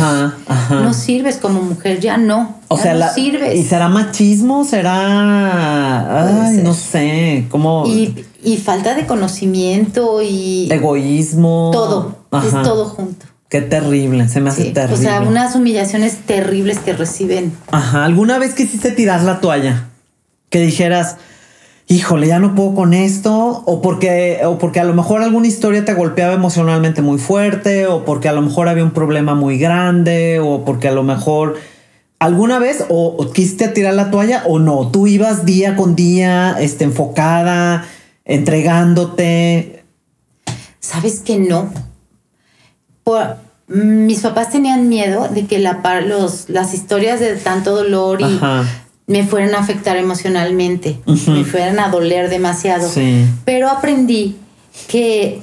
No sirves como mujer, ya no. O sea, no sirves. ¿Y será machismo? ¿Será.? Ay, no sé. ¿Cómo.? Y, y, falta de conocimiento y. Egoísmo. Todo. Es todo junto. Qué terrible, se me hace terrible. O sea, unas humillaciones terribles que reciben. Ajá, ¿alguna vez quisiste tirar la toalla? que dijeras, híjole, ya no puedo con esto, o porque, o porque a lo mejor alguna historia te golpeaba emocionalmente muy fuerte, o porque a lo mejor había un problema muy grande, o porque a lo mejor alguna vez o, quisiste tirar la toalla o no, tú ibas día con día, este, enfocada, entregándote. Sabes que no. Mis papás tenían miedo de que la, los, las historias de tanto dolor y me fueran a afectar emocionalmente, me fueran a doler demasiado. Pero aprendí que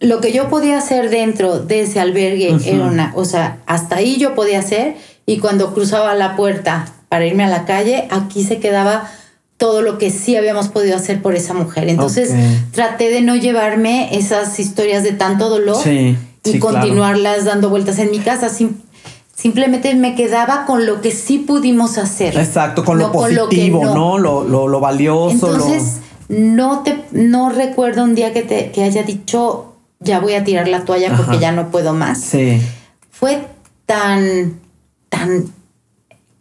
lo que yo podía hacer dentro de ese albergue era una, o sea, hasta ahí yo podía hacer y cuando cruzaba la puerta para irme a la calle, aquí se quedaba todo lo que sí habíamos podido hacer por esa mujer. Entonces traté de no llevarme esas historias de tanto dolor y continuarlas dando vueltas en mi casa. Simplemente me quedaba con lo que sí pudimos hacer. Exacto, con lo positivo, no. Lo, lo, valioso. Entonces, no te no recuerdo un día que te que haya dicho ya voy a tirar la toalla porque ya no puedo más. Sí. Fue tan, tan,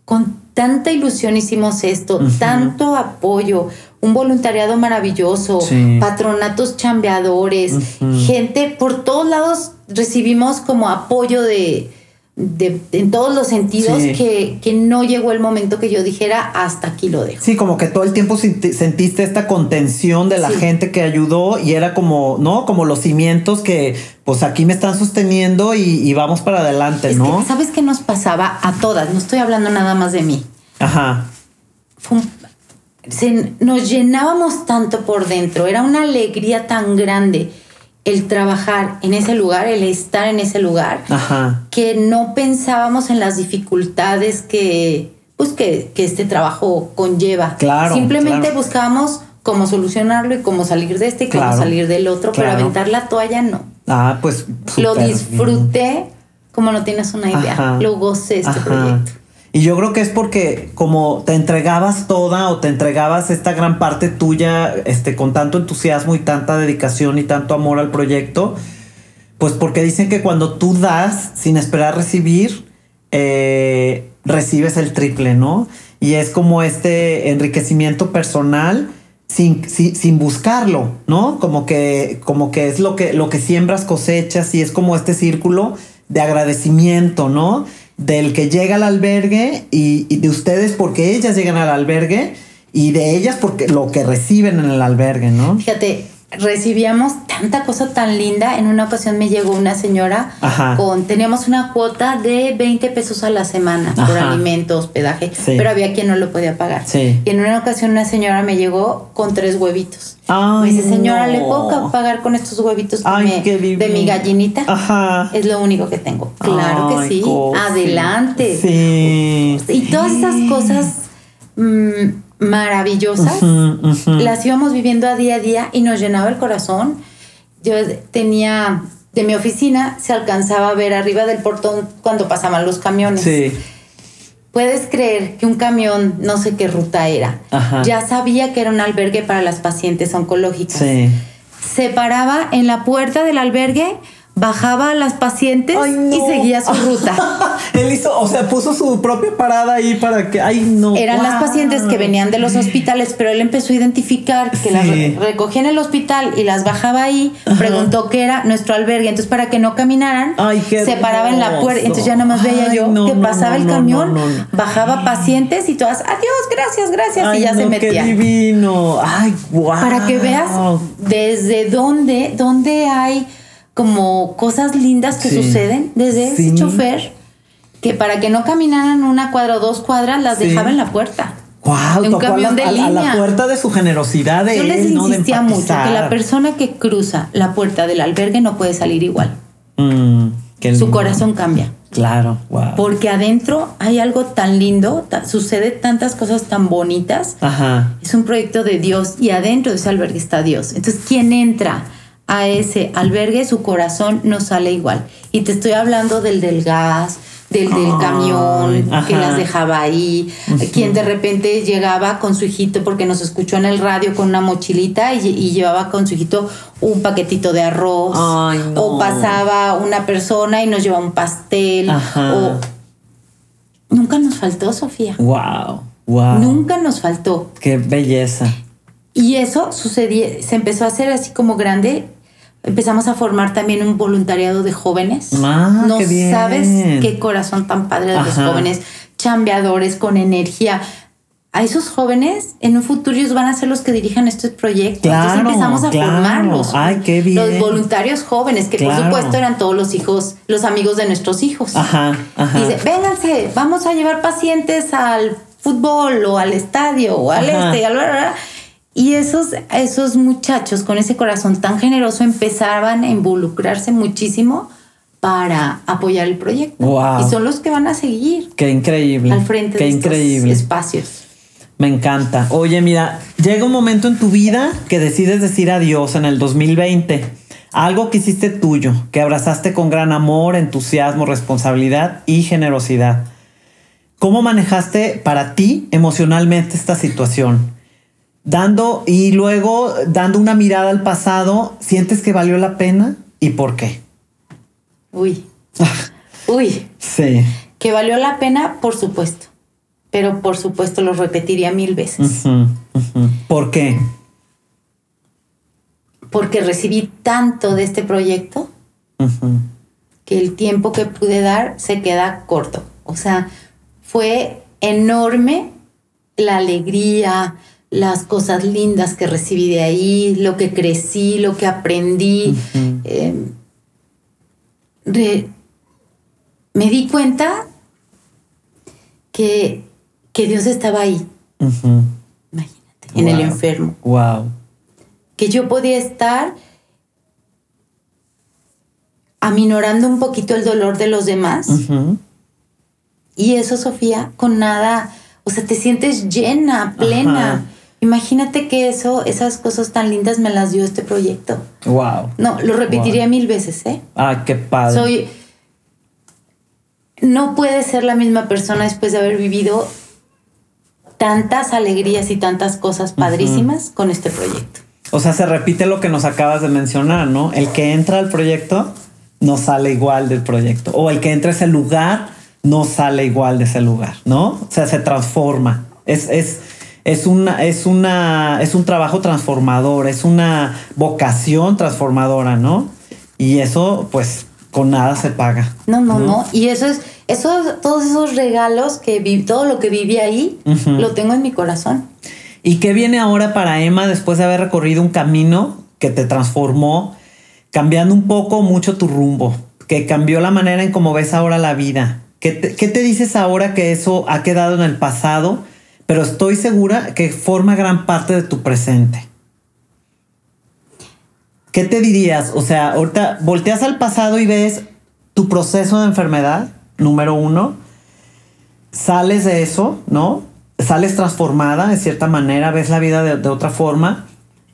con tanta ilusión hicimos esto, tanto apoyo, un voluntariado maravilloso, patronatos chambeadores, gente por todos lados recibimos como apoyo de, en todos los sentidos que, no llegó el momento que yo dijera hasta aquí lo dejo. Sí, como que todo el tiempo sentiste esta contención de la gente que ayudó y era como, ¿no? Como los cimientos que pues aquí me están sosteniendo y, vamos para adelante, ¿no? ¿Sabes qué nos pasaba a todas? No estoy hablando nada más de mí. Ajá. Nos llenábamos tanto por dentro, era una alegría tan grande el trabajar en ese lugar, el estar en ese lugar, que no pensábamos en las dificultades que, pues, que, este trabajo conlleva. Claro, Simplemente buscábamos cómo solucionarlo y cómo salir de este y cómo salir del otro, pero aventar la toalla no. Ah, pues. Lo disfruté como no tienes una idea. Lo gocé este proyecto. Y yo creo que es porque como te entregabas toda o te entregabas esta gran parte tuya este, con tanto entusiasmo y tanta dedicación y tanto amor al proyecto, pues porque dicen que cuando tú das sin esperar recibir, eh, recibes el triple, ¿no? Y es como este enriquecimiento personal sin, sin, buscarlo, ¿no? Como que, como que es lo que, lo que siembras cosechas y es como este círculo de agradecimiento, ¿no? Del que llega al albergue y, de ustedes porque ellas llegan al albergue y de ellas porque lo que reciben en el albergue, ¿no? Fíjate, recibíamos tanta cosa tan linda. En una ocasión me llegó una señora con, teníamos una cuota de 20 pesos a la semana por alimento, hospedaje, pero había quien no lo podía pagar. Y en una ocasión una señora me llegó con tres huevitos. me dice, señora, ¿le puedo pagar con estos huevitos de mi gallinita? Ajá. Es lo único que tengo. Claro que sí. Adelante. Sí. Y todas esas cosas... Mm, maravillosas, las íbamos viviendo a día a día y nos llenaba el corazón. Yo tenía, de mi oficina se alcanzaba a ver arriba del portón cuando pasaban los camiones. Sí. Puedes creer que un camión, no sé qué ruta era, ya sabía que era un albergue para las pacientes oncológicas. Sí. Se paraba en la puerta del albergue bajaba a las pacientes y seguía su ruta. Él hizo, o sea, puso su propia parada ahí para que, ay, no. Eran las pacientes que venían de los hospitales, pero él empezó a identificar que las recogía en el hospital y las bajaba ahí, preguntó qué era nuestro albergue, entonces para que no caminaran, se paraba en la puerta, entonces ya nada más veía yo que pasaba el camión, bajaba pacientes y todas, adiós, gracias, gracias, y ya se metía. Qué divino. Ay, wow. Para que veas desde dónde, dónde hay como cosas lindas que suceden desde ese chofer que para que no caminaran una cuadra o dos cuadras las dejaba en la puerta. Wow, un camión de línea. A la puerta de su generosidad de Yo les insistía mucho que la persona que cruza la puerta del albergue no puede salir igual. Mm, su corazón cambia. Claro, wow. Porque adentro hay algo tan lindo, sucede tantas cosas tan bonitas. Ajá. Es un proyecto de Dios y adentro de ese albergue está Dios. Entonces, ¿quién entra? A ese albergue, su corazón no sale igual. Y te estoy hablando del del gas, del del camión que las dejaba ahí, quien de repente llegaba con su hijito porque nos escuchó en el radio con una mochilita y, llevaba con su hijito un paquetito de arroz, o pasaba una persona y nos llevaba un pastel, o nunca nos faltó Sofía. Wow. Wow. Nunca nos faltó. Qué belleza. Y eso sucedía, se empezó a hacer así como grande. Empezamos a formar también un voluntariado de jóvenes. Ah, no qué bien. sabes qué corazón tan padre de los Ajá. jóvenes, chambeadores con energía. A esos jóvenes, en un futuro ellos van a ser los que dirijan estos proyectos. Claro, Entonces empezamos a claro. formarlos. Ay, qué bien. Los voluntarios jóvenes, que Claro. por supuesto eran todos los hijos, los amigos de nuestros hijos. Ajá, ajá. Dice, vénganse, vamos a llevar pacientes al fútbol o al estadio o al Ajá. este, al. Y esos, esos muchachos con ese corazón tan generoso empezaban a involucrarse muchísimo para apoyar el proyecto. Wow. Y son los que van a seguir Qué increíble. al frente Qué de estos increíble. espacios. Me encanta. Oye, mira, llega un momento en tu vida que decides decir adiós en el 2020. Algo que hiciste tuyo, que abrazaste con gran amor, entusiasmo, responsabilidad y generosidad. ¿Cómo manejaste para ti emocionalmente esta situación? Dando y luego dando una mirada al pasado, ¿sientes que valió la pena y por qué? Uy, uy, Sí. que valió la pena, por supuesto. Pero por supuesto lo repetiría mil veces. ¿Por qué? Porque recibí tanto de este proyecto que el tiempo que pude dar se queda corto. O sea, fue enorme la alegría, las cosas lindas que recibí de ahí, lo que crecí, lo que aprendí. Eh, re- me di cuenta que, que Dios estaba ahí, imagínate, en el Wow. enfermo. Wow. que yo podía estar aminorando un poquito el dolor de los demás. Y eso, Sofía, con nada, o sea, te sientes llena, plena. Imagínate que eso, esas cosas tan lindas me las dio este proyecto. Wow. No, lo repetiría mil veces, ¿eh? Ah, qué padre. Soy. No puede ser la misma persona después de haber vivido tantas alegrías y tantas cosas padrísimas con este proyecto. O sea, se repite lo que nos acabas de mencionar, ¿no? El que entra al proyecto no sale igual del proyecto. O el que entra a ese lugar no sale igual de ese lugar, ¿no? O sea, se transforma. Es, es, es, una, es, una, es un trabajo transformador, es una vocación transformadora, ¿no? Y eso, pues, con nada se paga. No, no, no. Y eso es, eso, todos esos regalos que vi, todo lo que viví ahí, lo tengo en mi corazón. ¿Y qué viene ahora para Emma después de haber recorrido un camino que te transformó, cambiando un poco mucho tu rumbo, que cambió la manera en cómo ves ahora la vida? ¿Qué te, qué te dices ahora que eso ha quedado en el pasado, pero estoy segura que forma gran parte de tu presente? ¿Qué te dirías? O sea, ahorita volteas al pasado y ves tu proceso de enfermedad, número uno, sales de eso, ¿no? Sales transformada de cierta manera, ves la vida de, otra forma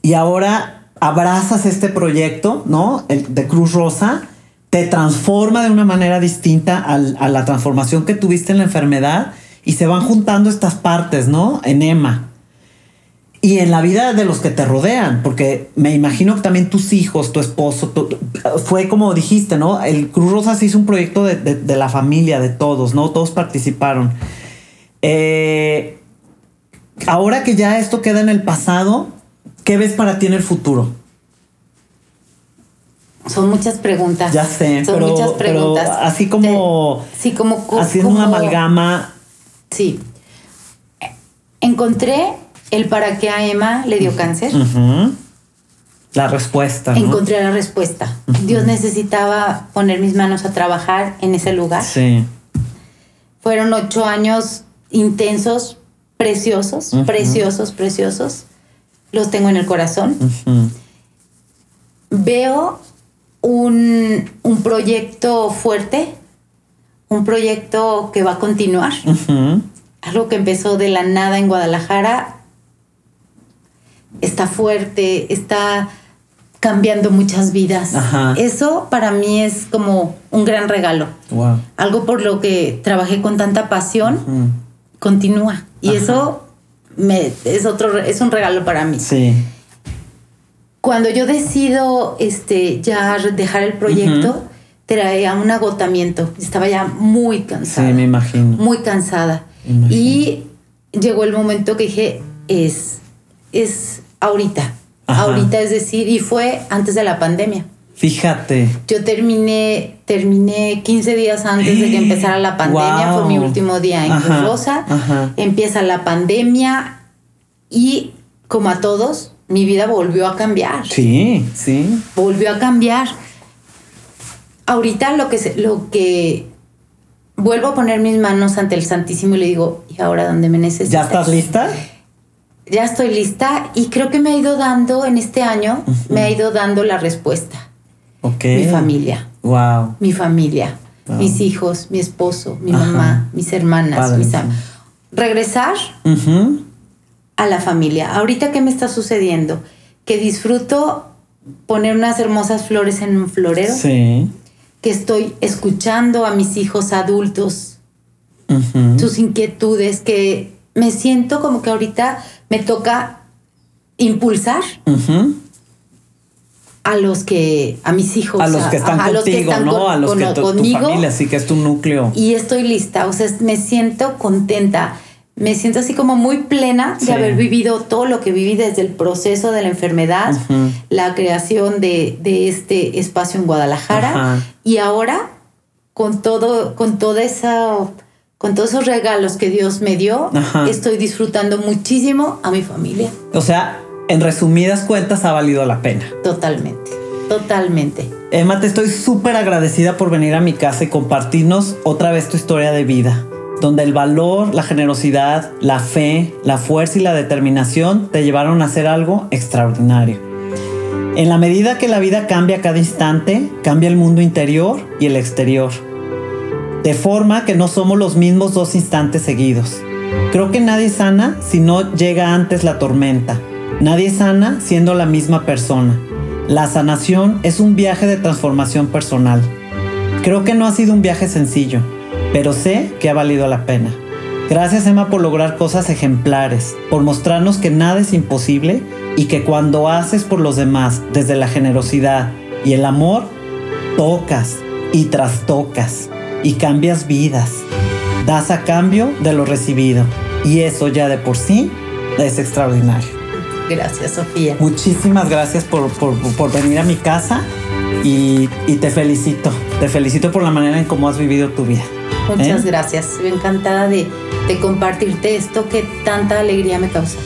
y ahora abrazas este proyecto, ¿no? El de Cruz Rosa, te transforma de una manera distinta a la transformación que tuviste en la enfermedad y se van juntando estas partes, ¿no? En Emma. Y en la vida de los que te rodean, porque me imagino que también tus hijos, tu esposo, tu- fue como dijiste, ¿no? El Cruz Rosa se hizo un proyecto de, de- de la familia, de todos, ¿no? Todos participaron. Eh, ahora que ya esto queda en el pasado, ¿qué ves para ti en el futuro? Son muchas preguntas. Ya sé, Son pero- muchas pero preguntas. así como- Te- sí, como. co- Haciendo una amalgama. Sí. Encontré el para qué a Emma le dio cáncer. La respuesta. ¿no? Encontré la respuesta. Dios necesitaba poner mis manos a trabajar en ese lugar. Sí. Fueron ocho años intensos, preciosos, preciosos, preciosos. Los tengo en el corazón. Veo un, un proyecto fuerte, un proyecto que va a continuar. Algo que empezó de la nada en Guadalajara está fuerte, está cambiando muchas vidas. Ajá. Eso para mí es como un gran regalo. Wow. Algo por lo que trabajé con tanta pasión continúa. Y Ajá. eso me, es otro es un regalo para mí. Sí. Cuando yo decido este, ya dejar el proyecto. Traía un agotamiento. Estaba ya muy Sí, cansada. me imagino. Muy cansada. Imagino. Y llegó el momento que dije, es, es ahorita. Ahorita es decir, y fue antes de la pandemia. Fíjate. Yo terminé, terminé 15 días antes de que empezara la pandemia, fue mi último día en Cruz Rosa. Empieza la pandemia y como a todos, mi vida volvió a cambiar. Sí, sí. Volvió a cambiar. Ahorita lo que, lo que vuelvo a poner mis manos ante el Santísimo y le digo, ¿y ahora dónde me necesitas? ¿Ya estás lista? Ya estoy lista y creo que me ha ido dando en este año, me ha ido dando la respuesta. Okay. Mi familia. Wow. Mi familia. Mis hijos, mi esposo, mi mamá, mis hermanas, mis Regresar a la familia. Ahorita, ¿qué me está sucediendo? Que disfruto poner unas hermosas flores en un florero. Sí. Que estoy escuchando a mis hijos adultos, sus inquietudes, que me siento como que ahorita me toca impulsar a los que, a mis hijos, a los que están contigo, ¿no? a los que tu, conmigo, tu familia, sí que es tu núcleo. Y estoy lista, o sea, me siento contenta, me siento así como muy plena de haber vivido todo lo que viví desde el proceso de la enfermedad, la creación de, de, este espacio en Guadalajara y ahora con todo, con toda esa con todos esos regalos que Dios me dio, estoy disfrutando muchísimo a mi familia. O sea, en resumidas cuentas ha valido la pena. Totalmente, totalmente. Emma, te estoy súper agradecida por venir a mi casa y compartirnos otra vez tu historia de vida, donde el valor, la generosidad, la fe, la fuerza y la determinación te llevaron a hacer algo extraordinario. En la medida que la vida cambia cada instante, cambia el mundo interior y el exterior. De forma que no somos los mismos dos instantes seguidos. Creo que nadie sana si no llega antes la tormenta Nadie sana siendo la misma persona. La sanación es un viaje de transformación personal. Creo que no ha sido un viaje sencillo, pero sé que ha valido la pena. Gracias Emma por lograr cosas ejemplares, por mostrarnos que nada es imposible y que cuando haces por los demás desde la generosidad y el amor, tocas y trastocas y cambias vidas. Das a cambio de lo recibido y eso ya de por sí es extraordinario. Gracias, Sofía. Muchísimas gracias por, venir a mi casa y, te felicito. Te felicito por la manera en cómo has vivido tu vida. Muchas ¿Eh? gracias. Encantada de compartirte esto que tanta alegría me causa.